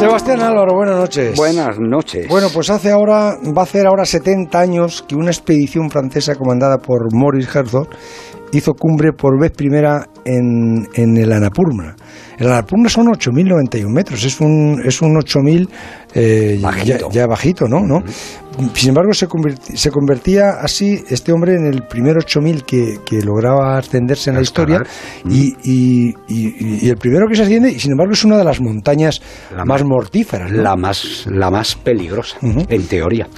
Sebastián Álvaro, buenas noches. Buenas noches. Bueno, pues hace ahora, va a hacer ahora 70 años que una expedición francesa comandada por Maurice Herzog hizo cumbre por vez primera en, en el Annapurna. El Annapurna son 8.091 metros, es un, es un 8.000 eh, ya, ya bajito, ¿no? ¿no? Sin embargo, se, convertía, se convertía así este hombre en el primer 8000 que, que lograba ascenderse en la historia y, y, y, y el primero que se asciende, y sin embargo, es una de las montañas La más más- mortíferas. ¿no? La más, la más peligrosa, en teoría.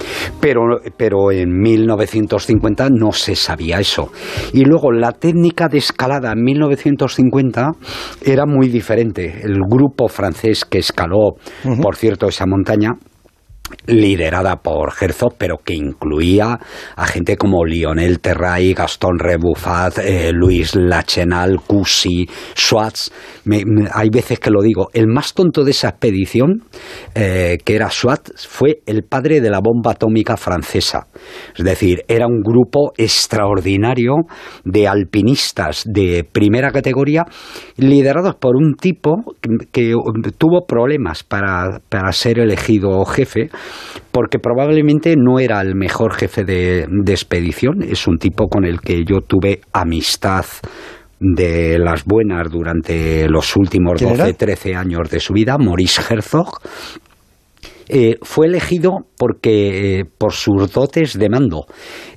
Pero, pero en 1950 no se sabía eso. Y luego la técnica de escalada en 1950 era muy diferente. El grupo francés que escaló, por cierto, esa montaña, liderada por Herzog, pero que incluía a gente como Lionel Terray, Gastón Rebuffat, eh, Luis Lachenal, Cusi, Schwartz. Me- hay veces que lo digo. El más tonto de esa expedición, eh, que era Schwartz, fue el padre de la bomba atómica francesa. Es decir, era un grupo extraordinario de alpinistas de primera categoría, liderados por un tipo que, que tuvo problemas para, para ser elegido jefe, porque probablemente no era el mejor jefe de, de expedición. Es un tipo con el que yo tuve amistad de las buenas durante los últimos ¿Quién era? 12, 13 años de su vida, Maurice Herzog. Eh, fue elegido porque eh, por sus dotes de mando.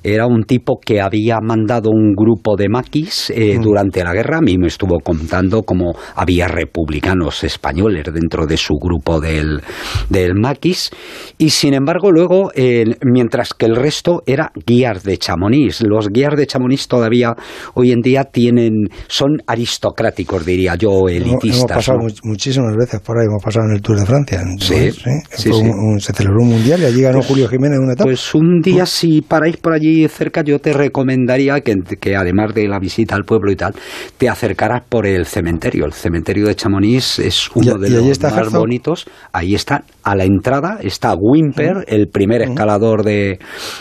Era un tipo que había mandado un grupo de maquis eh, durante la guerra. A mí me estuvo contando cómo había republicanos españoles dentro de su grupo del, del maquis. Y sin embargo, luego, eh, mientras que el resto era guías de Chamonix. Los guías de Chamonix todavía hoy en día tienen, son aristocráticos, diría yo, elitistas. Hemos pasado ¿no? much- muchísimas veces por ahí, hemos pasado en el Tour de Francia. en- Sí, ¿sí? sí, Fue sí. un- un- se celebró un mundial y allí ganó Julio Jiménez en una etapa. Pues un día, si paráis por allí cerca, yo te recomendaría que, que además de la visita al pueblo y tal, te acercaras por el cementerio. El cementerio de Chamonix es uno Y- de y los está más Herzog. bonitos. Ahí está, a la entrada, está Wimper, el primer escalador de,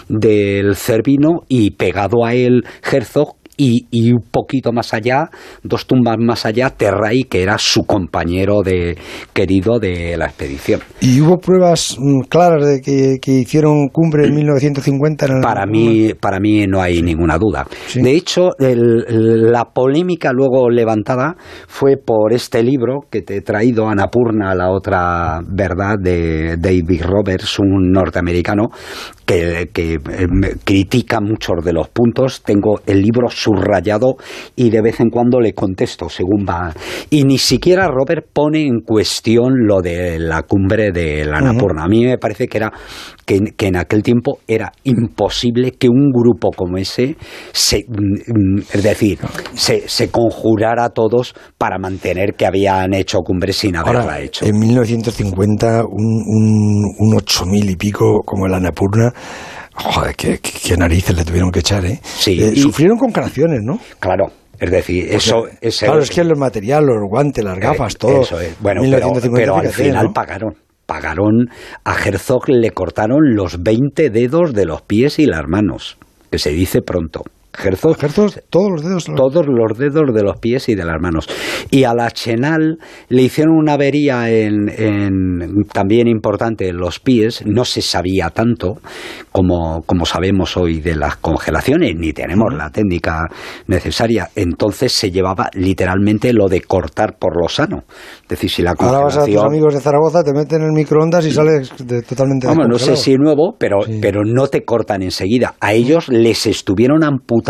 del Cervino, y pegado a él Herzog. Y, y un poquito más allá, dos tumbas más allá, Terray, que era su compañero de, querido de la expedición. ¿Y hubo pruebas mm, claras de que, que hicieron cumbre en 1950? En el- Para mí, para mí no hay ninguna duda. Sí. De hecho, el- la polémica luego levantada fue por este libro que te he traído, Anapurna, la otra verdad, de David Roberts, un norteamericano, que, que, eh, critica muchos de los puntos. Tengo el libro subrayado y de vez en cuando le contesto según va. Y ni siquiera Robert pone en cuestión lo de la cumbre de la Annapurna. A mí me parece que era que, en- que en aquel tiempo era imposible que un grupo como ese se, es decir, se, se conjurara a todos para mantener que habían hecho cumbre sin haberla Ahora, hecho. en 1950, un, un, un 8000 y pico como el Annapurna, joder, qué, qué- narices le tuvieron que echar, ¿eh? Sí, Eh, y- Sufrieron con creaciones, ¿no? Claro, es decir, eso es Claro, es que el material, los guantes, las gafas, Eh, todo. Eso es. Bueno, pero, 1950, pero al fíjate, final ¿no? pagaron. Pagaron a Herzog, le cortaron los 20 dedos de los pies y las manos, que se dice pronto. Herzog, Herzog, todos los dedos. todos los dedos de los pies y de las manos. Y a la Chenal le hicieron una avería en, en- también importante en los pies. No se sabía tanto como, como sabemos hoy de las congelaciones, ni tenemos la técnica necesaria. Entonces se llevaba literalmente lo de cortar por lo sano. Es decir, si la Ahora vas a tus congelación... amigos de Zaragoza, te meten en el microondas y sales de- totalmente Vamos, no sé si nuevo, pero, Sí. pero no te cortan enseguida. A ellos les estuvieron amputando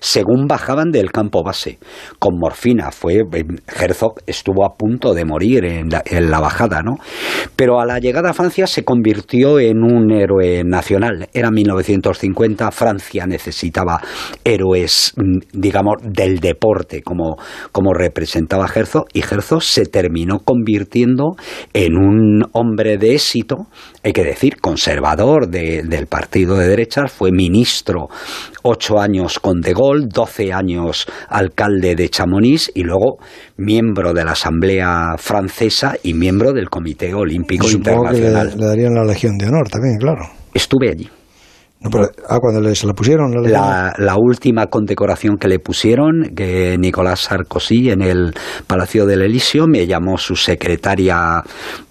según bajaban del campo base. Con morfina. Fue, eh, Herzog estuvo a punto de morir en la, en la bajada, ¿no? Pero a la llegada a Francia se convirtió en un héroe nacional. Era 1950, Francia necesitaba héroes, mm, digamos, del deporte, como, como representaba Herzog, y Herzog se terminó convirtiendo en un hombre de éxito, hay que decir, conservador de- del partido de derechas, fue ministro ocho años con De Gaulle, doce años alcalde de Chamonix y luego miembro de la Asamblea Francesa y miembro del Comité Olímpico supongo que le, Internacional. le darían la Legión de Honor también, claro. Estuve allí. No, pero- ah, cuando le, se la pusieron la Legión. La, la última condecoración que le pusieron, que Nicolás Sarkozy en el Palacio del Elíseo me llamó su secretaria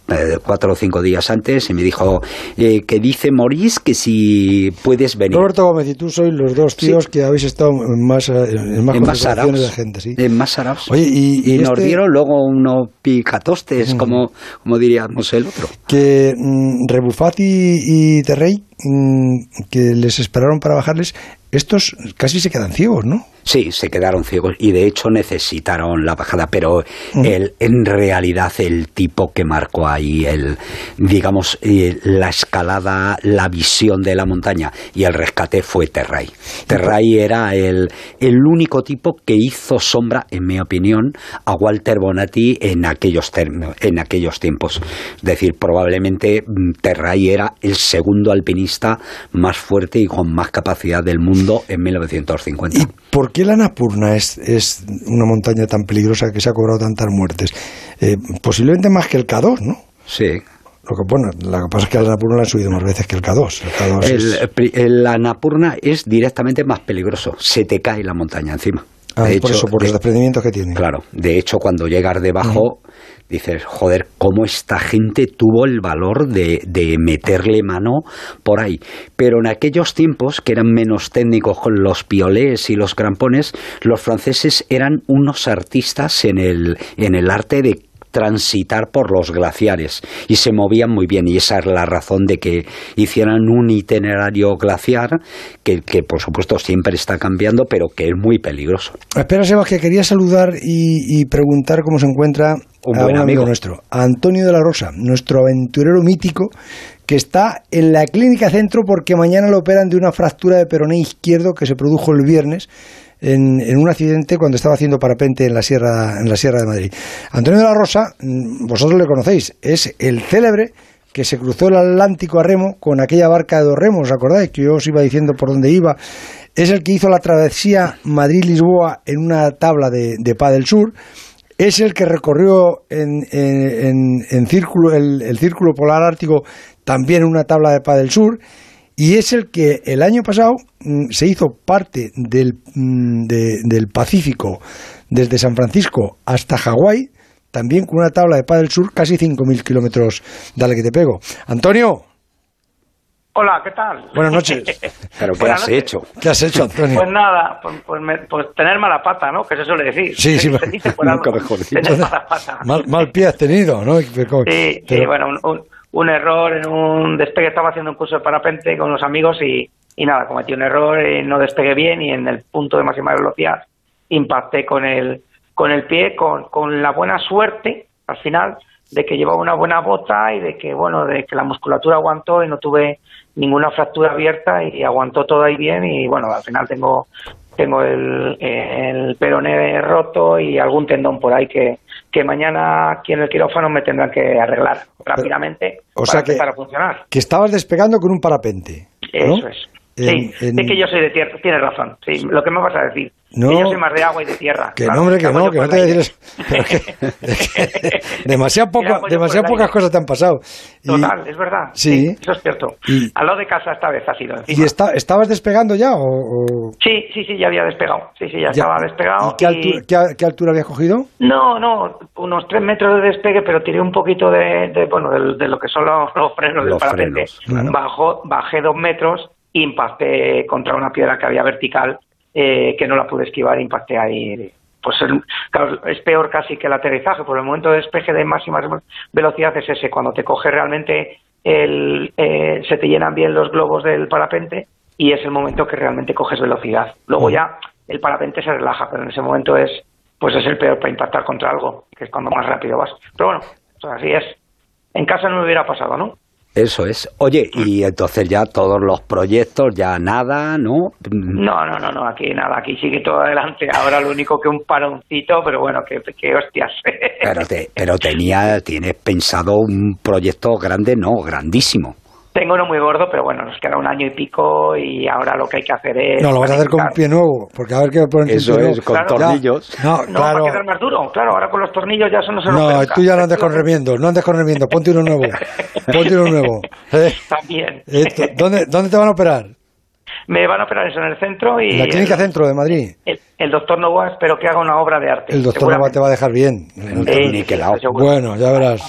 eh, cuatro o cinco días antes y me dijo eh, que dice Morís que si puedes venir. Roberto Gómez y tú sois los dos tíos que habéis estado en más, en más, en de gente, ¿sí? En más Saraos. Oye, y, y, nos este dieron luego unos picatostes, como, como diríamos el otro. Que mm, Rebufati y, Terrey, mm, que les esperaron para bajarles, estos casi se quedan ciegos, ¿no? Sí, se quedaron ciegos y de hecho necesitaron la bajada, pero el, en realidad el tipo que marcó ahí, el, digamos, eh, la escalada, la visión de la montaña y el rescate fue Terray. Terray era el, el único tipo que hizo sombra, en mi opinión, a Walter Bonatti en aquellos, en aquellos tiempos. Es decir, probablemente mm, Terray era el segundo alpinista más fuerte y con más capacidad del mundo en 1950. ¿Y por qué la Annapurna es, es una montaña tan peligrosa que se ha cobrado tantas muertes? Eh, posiblemente más que el K2, ¿no? Sí. Lo que, bueno, lo que pasa es que la Annapurna la han subido más veces que el K2. El, Annapurna es directamente más peligroso. Se te cae la montaña encima. Ah, por eso, por los desprendimientos que tiene. Claro. De hecho, cuando llegas debajo, dices, joder, cómo esta gente tuvo el valor de, de, meterle mano por ahí. Pero en aquellos tiempos, que eran menos técnicos con los piolés y los crampones, los franceses eran unos artistas en el, en el arte de transitar por los glaciares. Y se movían muy bien. Y esa es la razón de que hicieran un itinerario glaciar que, que por supuesto siempre está cambiando pero que es muy peligroso. Espera Sebas que quería saludar y, preguntar cómo se encuentra un, buen amigo nuestro, Antonio de la Rosa, nuestro aventurero mítico que está en la clínica centro porque mañana lo operan de una fractura de peroné izquierdo que se produjo el viernes en, un accidente cuando estaba haciendo parapente en la Sierra, en la Sierra de Madrid. Antonio de la Rosa, mm, vosotros le conocéis, es el célebre que se cruzó el Atlántico a remo con aquella barca de dos remos, ¿os acordáis? Que yo os iba diciendo por dónde iba. Es el que hizo la travesía Madrid-Lisboa en una tabla de, de Pa del Sur. Es el que recorrió en, en, círculo, el, el, círculo polar ártico también en una tabla de Pa del Sur y es el que el año pasado mm, se hizo parte del, mm, del Pacífico desde San Francisco hasta Hawái, también con una tabla de paz del sur, casi 5.000 kilómetros, dale que te pego. Antonio. Hola, ¿qué tal? Buenas noches. ¿Pero qué has hecho? ¿Qué has hecho, Antonio? Pues nada, pues, pues, pues, tener mala pata, ¿no? Que se suele decir. Sí, sí, nunca mejor dicho. Tener mala pata. Mal, pie has tenido, ¿no? Sí, sí bueno, un un error en un despegue. Estaba haciendo un curso de parapente con unos amigos y, y nada, cometí un error, y no despegué bien y en el punto de máxima velocidad impacté con el, con el pie, con, con la buena suerte al final de que llevaba una buena bota y de que bueno de que la musculatura aguantó y no tuve ninguna fractura abierta y aguantó todo ahí bien y bueno al final tengo tengo el, el peroné roto y algún tendón por ahí que, que mañana aquí en el quirófano me tendrán que arreglar rápidamente o para sea que, funcionar. Que estabas despegando con un parapente. Eso es. Sí, es que yo soy de tierra, tienes razón. Sí, lo que me vas a decir. No, que yo soy más de agua y de tierra. Que no, hombre, que no, que no te voy a decir eso. demasiado, pocas cosas te han pasado. Total, es verdad. Sí. eso es cierto. Al lado de casa esta vez ha sido. ¿Y estabas despegando ya? O, Sí, sí, sí, ya había despegado. Sí, sí, ya, estaba despegado. ¿Y qué, Altura, ¿qué, altura había cogido? No, no, unos tres metros de despegue, pero tiré un poquito de, bueno, de, lo que son los, frenos del parapente. bajé dos metros impacté contra una piedra que había vertical eh, que no la pude esquivar, impacté ahí. Pues es peor casi que el aterrizaje, por el momento de despeje de máxima velocidad es ese, cuando te coge realmente el, eh, se te llenan bien los globos del parapente y es el momento que realmente coges velocidad. Luego ya el parapente se relaja, pero en ese momento es pues es el peor para impactar contra algo, que es cuando más rápido vas. Pero bueno, pues así es. En casa no me hubiera pasado, ¿no? Eso es. Oye, y entonces ya todos los proyectos, ya nada, ¿no? No, no, no, no, aquí nada, aquí sigue todo adelante. Ahora lo único que un paroncito, pero bueno, que, que hostias. Pero, te, pero tenía, tienes pensado un proyecto grande, no, grandísimo. Tengo uno muy gordo, pero bueno, nos queda un año y pico y ahora lo que hay que hacer es... No, lo vas a hacer con un pie nuevo, porque a ver qué ponen Eso es, con tornillos. no, no claro. va a quedar más duro, claro, ahora con los tornillos ya eso no se lo No, tú ya no andes con remiendo, no andes con remiendo, ponte uno nuevo, ponte uno nuevo. Eh, También. ¿dónde, ¿Dónde te van a operar? Me van a operar eso en el centro y... ¿En la clínica centro de Madrid? El, doctor Novoa espero que haga una obra de arte. El doctor Novoa te va a dejar bien. Eh, bueno, ya verás.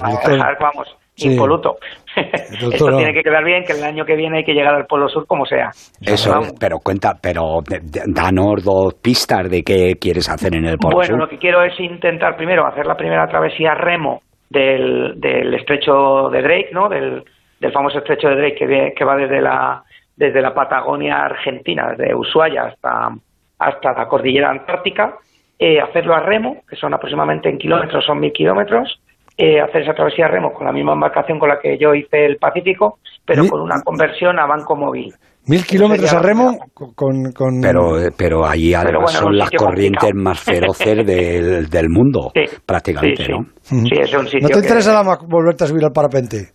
vamos, impoluto. Esto tiene que quedar bien, que el año que viene hay que llegar al Polo Sur como sea. Eso, pero cuenta, pero danos dos pistas de qué quieres hacer en el Polo Sur. Bueno, lo que quiero es intentar primero hacer la primera travesía remo del, del estrecho de Drake, ¿no? Del, del famoso estrecho de Drake que, que va desde la, desde la Patagonia Argentina, desde Ushuaia hasta, hasta la cordillera antártica, eh, hacerlo a remo, que son aproximadamente en kilómetros, son mil kilómetros, eh, hacer esa travesía a remo con la misma embarcación con la que yo hice el Pacífico, pero con una conversión a banco móvil. Mil kilómetros a remo con, con... Pero, pero ahí además son las corrientes más feroces del, del mundo, prácticamente, ¿no? Sí, es un sitio ¿No te interesa volverte a subir al parapente?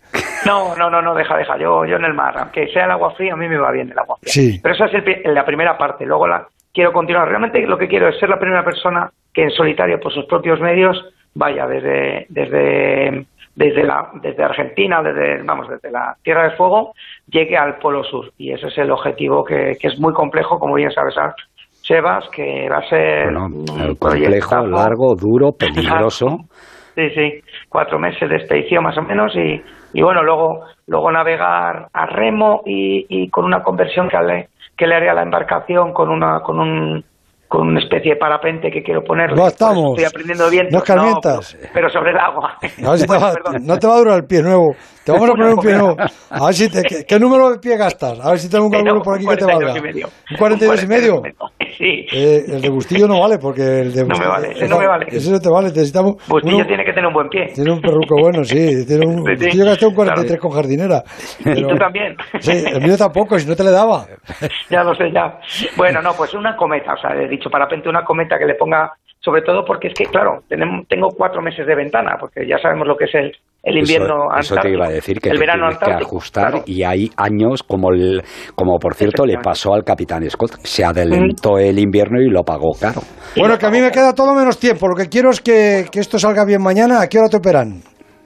No, no, no, no, deja, deja. Yo, yo en el mar, aunque sea el agua fría, a mí me va bien el agua fría. Sí. Pero esa es la primera parte. Luego la quiero continuar. Realmente lo que quiero es ser la primera persona que en solitario, por sus propios medios, vaya desde, desde, desde, la, desde Argentina, desde, vamos, desde la Tierra del Fuego, llegue al Polo Sur. Y ese es el objetivo que, que es muy complejo, como bien sabes, Sebas, que va a ser... complejo, largo, duro, peligroso. Sí, sí, cuatro meses de expedición más o menos y, y bueno, luego, luego navegar a remo y, y con una conversión que le, que le haré a la embarcación con, una, con un con una especie de parapente que quiero poner. No estamos. Estoy aprendiendo bien. No escarmientas. pero, sobre el agua. no te va a durar el pie nuevo. Te vamos a poner un pie nuevo. A ver si te, ¿qué, número de pie gastas? A ver si tengo un cálculo por aquí que te valga. ¿Un 42 y medio? Sí. Eh, el de Bustillo no vale porque el de No me vale, ese no me vale. Ese no te vale, necesitamos... Bustillo tiene que tener un buen pie. Tiene un perruco bueno, sí. Tiene un, sí, Bustillo gasté un 43 con jardinera. y tú también. Sí, el mío tampoco, si no te le daba. ya lo sé, ya. Bueno, no, pues una cometa, o sea, he dicho parapente una cometa que le ponga sobre todo porque es que, claro, tenemos, tengo cuatro meses de ventana, porque ya sabemos lo que es el, el invierno eso, eso te iba a decir, que el verano que ajustar y hay años como, el, como por cierto le pasó al Capitán Scott, se adelantó el invierno y lo pagó caro. Bueno, que a mí me queda todo menos tiempo, lo que quiero es que, que esto salga bien mañana, ¿a qué hora te operan?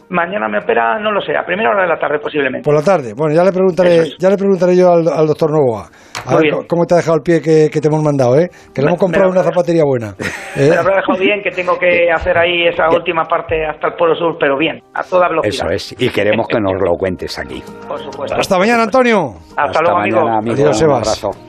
Mañana me opera, no lo sé, a primera hora de la tarde posiblemente. Por la tarde. Bueno, ya le preguntaré, ya le preguntaré yo al, doctor Novoa. A ver cómo te ha dejado el pie que, te hemos mandado, ¿eh? Que le hemos comprado una zapatería buena. ¿eh? Me habrá dejado bien, que tengo que hacer ahí esa última parte hasta el Polo Sur, pero bien, a toda velocidad. Eso es, y queremos que nos lo cuentes aquí. Por supuesto. Hasta mañana, Antonio. Hasta, luego, mañana, amigo. Adiós, Sebas.